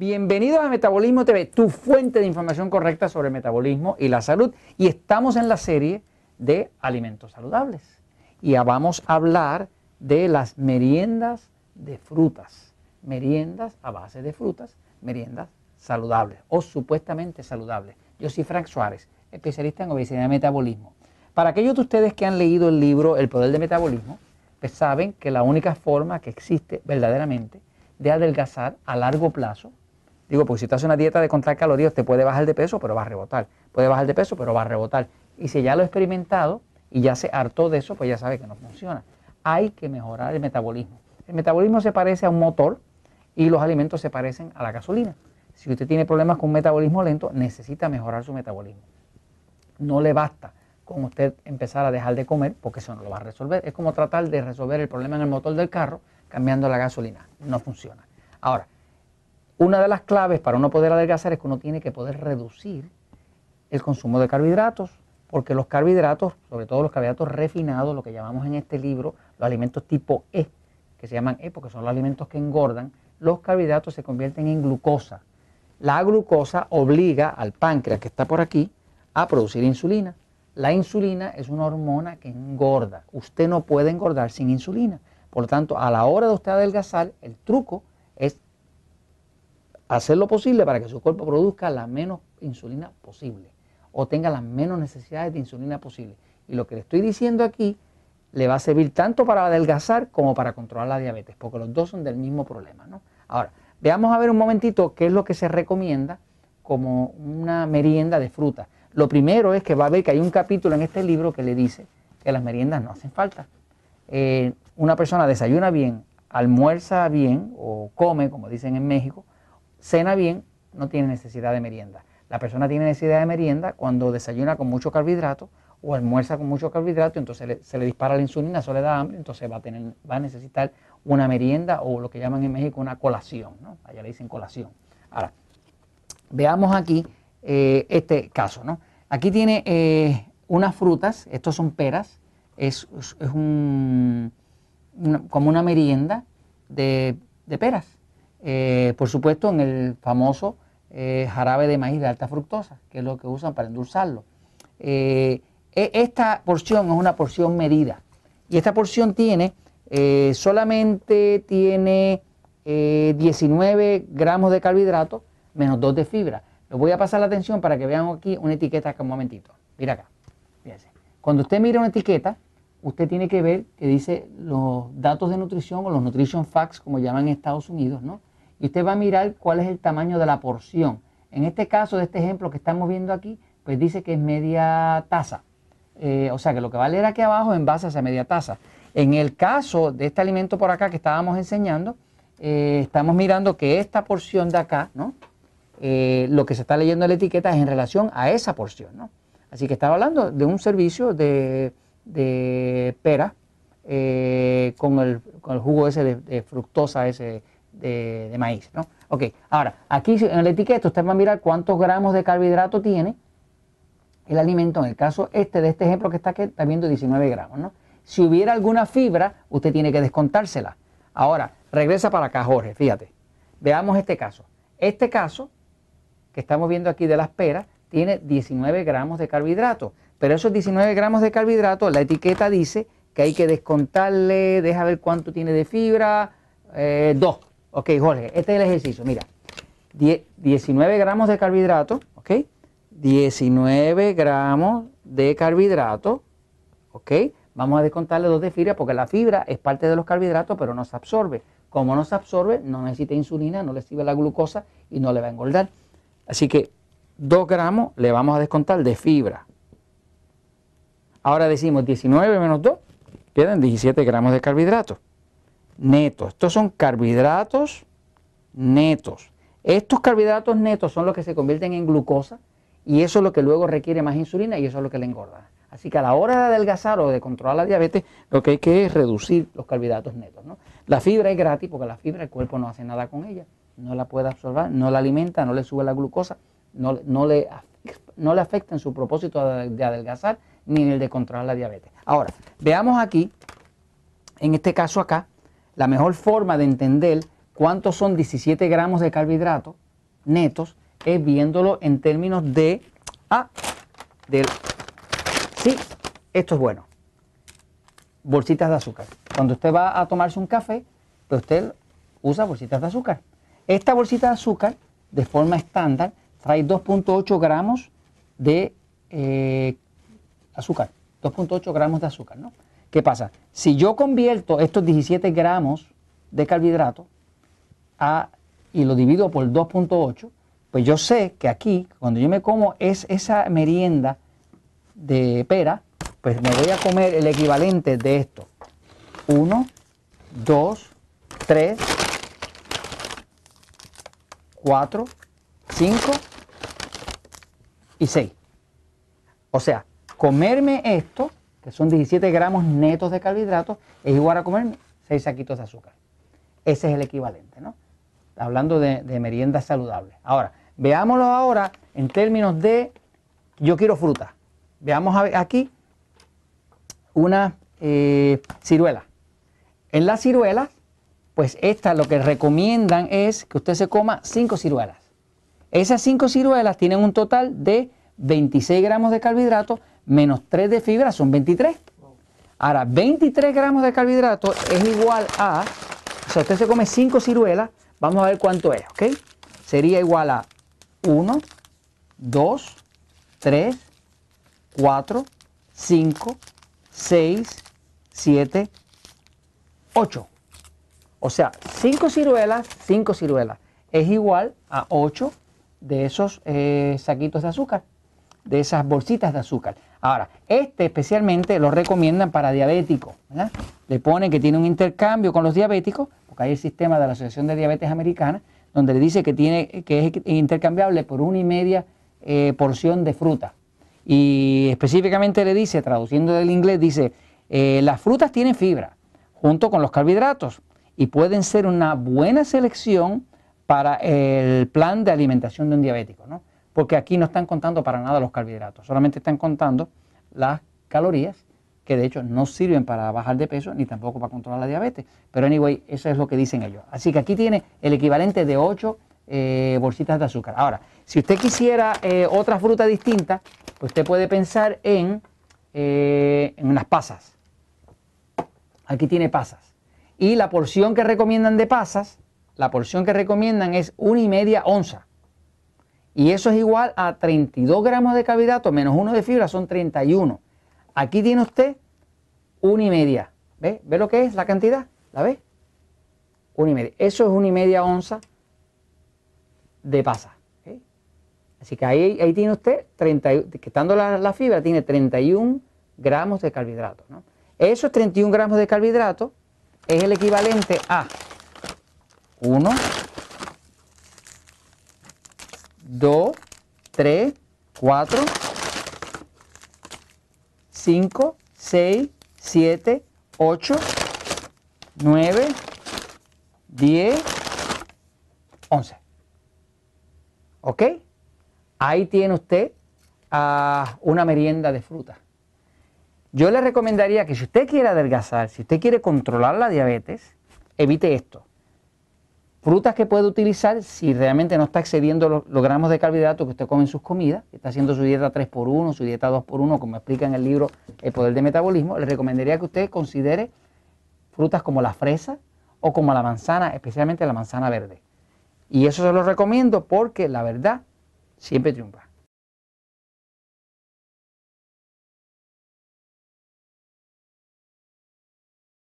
Bienvenidos a Metabolismo TV, tu fuente de información correcta sobre el metabolismo y la salud. Y estamos en la serie de alimentos saludables. Y vamos a hablar de las meriendas de frutas. Meriendas a base de frutas, meriendas saludables o supuestamente saludables. Yo soy Frank Suárez, especialista en obesidad y metabolismo. Para aquellos de ustedes que han leído el libro El Poder del Metabolismo, pues saben que la única forma que existe verdaderamente de adelgazar a largo plazo Digo, porque si tú haces una dieta de contar calorías, te puede bajar de peso, pero va a rebotar. Puede bajar de peso, pero va a rebotar. Y si ya lo he experimentado y ya se hartó de eso, pues ya sabe que no funciona. Hay que mejorar el metabolismo. El metabolismo se parece a un motor y los alimentos se parecen a la gasolina. Si usted tiene problemas con un metabolismo lento, necesita mejorar su metabolismo. No le basta con usted empezar a dejar de comer porque eso no lo va a resolver. Es como tratar de resolver el problema en el motor del carro cambiando la gasolina. No funciona. Ahora, una de las claves para uno poder adelgazar es que uno tiene que poder reducir el consumo de carbohidratos, porque los carbohidratos, sobre todo los carbohidratos refinados, lo que llamamos en este libro, los alimentos tipo E, que se llaman E porque son los alimentos que engordan, los carbohidratos se convierten en glucosa. La glucosa obliga al páncreas que está por aquí a producir insulina. La insulina es una hormona que engorda. Usted no puede engordar sin insulina. Por lo tanto, a la hora de usted adelgazar, el truco hacer lo posible para que su cuerpo produzca la menos insulina posible o tenga las menos necesidades de insulina posible. Y lo que le estoy diciendo aquí le va a servir tanto para adelgazar como para controlar la diabetes, porque los dos son del mismo problema. ¿no? Ahora, veamos a ver un momentito qué es lo que se recomienda como una merienda de fruta. Lo primero es que va a ver que hay un capítulo en este libro que le dice que las meriendas no hacen falta. Eh, una persona desayuna bien, almuerza bien o come, como dicen en México, cena bien, no tiene necesidad de merienda. La persona tiene necesidad de merienda cuando desayuna con mucho carbohidrato o almuerza con mucho carbohidrato, entonces se le dispara la insulina, eso le da hambre, entonces va a, tener, va a necesitar una merienda o lo que llaman en México una colación, ¿no? allá le dicen colación. Ahora, veamos aquí eh, este caso. ¿no? Aquí tiene eh, unas frutas, estos son peras, es, un, como una merienda de peras. Eh, por supuesto, en el famoso eh, jarabe de maíz de alta fructosa, que es lo que usan para endulzarlo. Eh, e, esta porción es una porción medida y esta porción tiene, solamente tiene 19 gramos de carbohidratos menos 2 de fibra. Les voy a pasar la atención para que vean aquí una etiqueta acá un momentito. Mira acá. Fíjense. Cuando usted mira una etiqueta, usted tiene que ver que dice los datos de nutrición o los nutrition facts, como llaman en Estados Unidos, ¿no? Y usted va a mirar cuál es el tamaño de la porción. En este caso, de este ejemplo que estamos viendo aquí, pues dice que es media taza. Eh, o sea que lo que va a leer aquí abajo en base a esa media taza. En el caso de este alimento por acá que estábamos enseñando, eh, estamos mirando que esta porción de acá, ¿no? Eh, lo que se está leyendo en la etiqueta es en relación a esa porción, ¿no? Así que estaba hablando de un servicio de, pera con el, jugo ese de, de fructosa, ese de, maíz. ¿no? Ok, ahora, aquí en la etiqueta usted va a mirar cuántos gramos de carbohidrato tiene el alimento. En el caso este de este ejemplo que está aquí, está viendo 19 gramos. ¿no? Si hubiera alguna fibra, usted tiene que descontársela. Ahora, regresa para acá, Jorge, fíjate. Veamos este caso. Este caso que estamos viendo aquí de las peras tiene 19 gramos de carbohidrato. Pero esos 19 gramos de carbohidrato, la etiqueta dice que hay que descontarle, deja ver cuánto tiene de fibra, eh, 2. Ok, Jorge, este es el ejercicio. Mira, 19 gramos de carbohidrato, ¿ok? 19 gramos de carbohidrato, ¿ok? Vamos a descontarle dos de fibra porque la fibra es parte de los carbohidratos, pero no se absorbe. Como no se absorbe, no necesita insulina, no le sirve la glucosa y no le va a engordar. Así que 2 gramos le vamos a descontar de fibra. Ahora decimos 19 menos 2, quedan 17 gramos de carbohidratos netos. Estos son carbohidratos netos. Estos carbohidratos netos son los que se convierten en glucosa y eso es lo que luego requiere más insulina y eso es lo que le engorda. Así que a la hora de adelgazar o de controlar la diabetes, lo que hay que es reducir los carbohidratos netos. La fibra es gratis porque la fibra el cuerpo no hace nada con ella, no la puede absorber, no la alimenta, no le sube la glucosa, no, no, le, no le afecta en su propósito de adelgazar ni en el de controlar la diabetes. Ahora, veamos aquí, en este caso acá, la mejor forma de entender cuántos son 17 gramos de carbohidratos netos es viéndolo en términos de, ah, del, sí, esto es bueno. Bolsitas de azúcar. Cuando usted va a tomarse un café, pues usted usa bolsitas de azúcar. Esta bolsita de azúcar, de forma estándar, trae 2.8 gramos de eh, azúcar. 2.8 gramos de azúcar, ¿no? ¿Qué pasa? Si yo convierto estos 17 gramos de carbohidratos a, y lo divido por 2.8, pues yo sé que aquí, cuando yo me como es esa merienda de pera, pues me voy a comer el equivalente de esto. 1, 2, 3, 4, 5 y 6. O sea, comerme esto, que son 17 gramos netos de carbohidratos, es igual a comerme 6 saquitos de azúcar. Ese es el equivalente, ¿no? Hablando de, de meriendas saludables. Ahora, veámoslo ahora en términos de yo quiero fruta. Veamos aquí una eh, ciruela. En las ciruelas, pues esta lo que recomiendan es que usted se coma 5 ciruelas. Esas 5 ciruelas tienen un total de 26 gramos de carbohidratos menos 3 de fibra, son 23. Ahora, 23 gramos de carbohidratos es igual a, o sea, usted se come 5 ciruelas, vamos a ver cuánto es, ¿ok? Sería igual a 1, 2, 3, 4, 5, 6, 7, 8. O sea, 5 ciruelas, 5 ciruelas es igual a 8 de esos eh, saquitos de azúcar, de esas bolsitas de azúcar. Ahora, este especialmente lo recomiendan para diabéticos. Le ponen que tiene un intercambio con los diabéticos, porque hay el sistema de la Asociación de Diabetes Americana, donde le dice que, tiene, que es intercambiable por una y media eh, porción de fruta. Y específicamente le dice, traduciendo del inglés, dice, eh, las frutas tienen fibra junto con los carbohidratos y pueden ser una buena selección para el plan de alimentación de un diabético, ¿no? Porque aquí no están contando para nada los carbohidratos, solamente están contando las calorías que de hecho no sirven para bajar de peso ni tampoco para controlar la diabetes. Pero anyway, eso es lo que dicen ellos. Así que aquí tiene el equivalente de 8 eh, bolsitas de azúcar. Ahora, si usted quisiera eh, otra fruta distinta, pues usted puede pensar en, eh, en unas pasas. Aquí tiene pasas. Y la porción que recomiendan de pasas, la porción que recomiendan es una y media onza. Y eso es igual a 32 gramos de carbohidratos menos uno de fibra, son 31. Aquí tiene usted una y media. ¿Ve? ¿Ve lo que es la cantidad? ¿La ve? Una y media. Eso es una y media onza de pasa. Así que ahí, ahí tiene usted, 30, quitando la, la, fibra, tiene 31 gramos de carbohidratos. ¿no? Esos 31 gramos de carbohidratos es el equivalente a 1, 2, 3, 4, 5, 6, 7, 8, 9, 10, 11. ¿Ok? Ahí tiene usted uh, una merienda de fruta. Yo le recomendaría que si usted quiere adelgazar, si usted quiere controlar la diabetes, evite esto. Frutas que puede utilizar si realmente no está excediendo los, gramos de carbohidratos que usted come en sus comidas, está haciendo su dieta 3x1, su dieta 2x1, como explica en el libro El Poder del Metabolismo, le recomendaría que usted considere frutas como la fresa o como la manzana, especialmente la manzana verde. Y eso se lo recomiendo porque la verdad siempre triunfa.